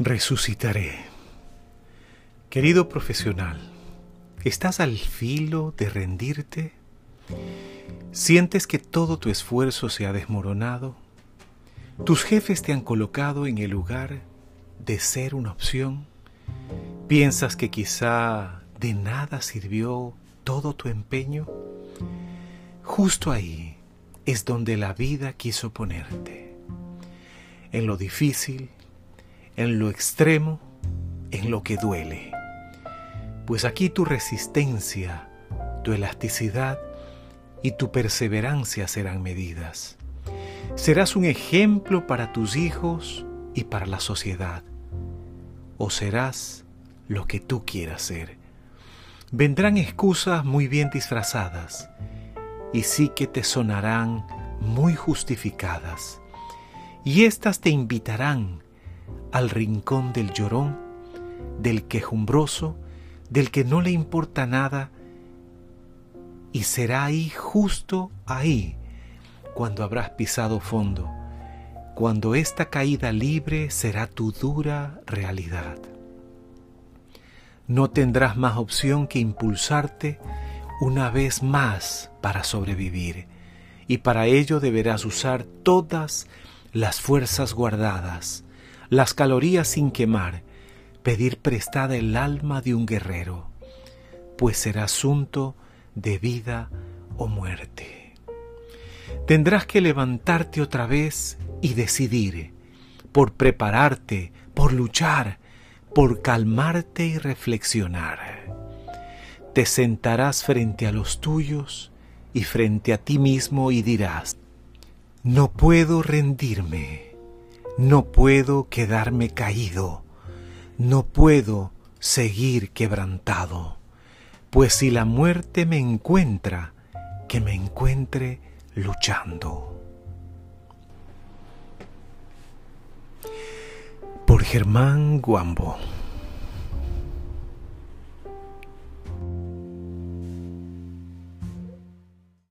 Resucitaré. Querido profesional, ¿estás al filo de rendirte? ¿Sientes que todo tu esfuerzo se ha desmoronado? ¿Tus jefes te han colocado en el lugar de ser una opción? ¿Piensas que quizá de nada sirvió todo tu empeño? Justo ahí es donde la vida quiso ponerte. En lo difícil, en lo extremo, en lo que duele. Pues aquí tu resistencia, tu elasticidad y tu perseverancia serán medidas. Serás un ejemplo para tus hijos y para la sociedad. O serás lo que tú quieras ser. Vendrán excusas muy bien disfrazadas y sí que te sonarán muy justificadas. Y éstas te invitarán al rincón del llorón, del quejumbroso, del que no le importa nada, y será ahí, justo ahí, cuando habrás pisado fondo, cuando esta caída libre será tu dura realidad. No tendrás más opción que impulsarte una vez más para sobrevivir, y para ello deberás usar todas las fuerzas guardadas, las calorías sin quemar, pedir prestada el alma de un guerrero, pues será asunto de vida o muerte. Tendrás que levantarte otra vez y decidir, por prepararte, por luchar, por calmarte y reflexionar. Te sentarás frente a los tuyos y frente a ti mismo y dirás, no puedo rendirme no puedo quedarme caído, no puedo seguir quebrantado, pues si la muerte me encuentra, que me encuentre luchando. Por Germán Guambo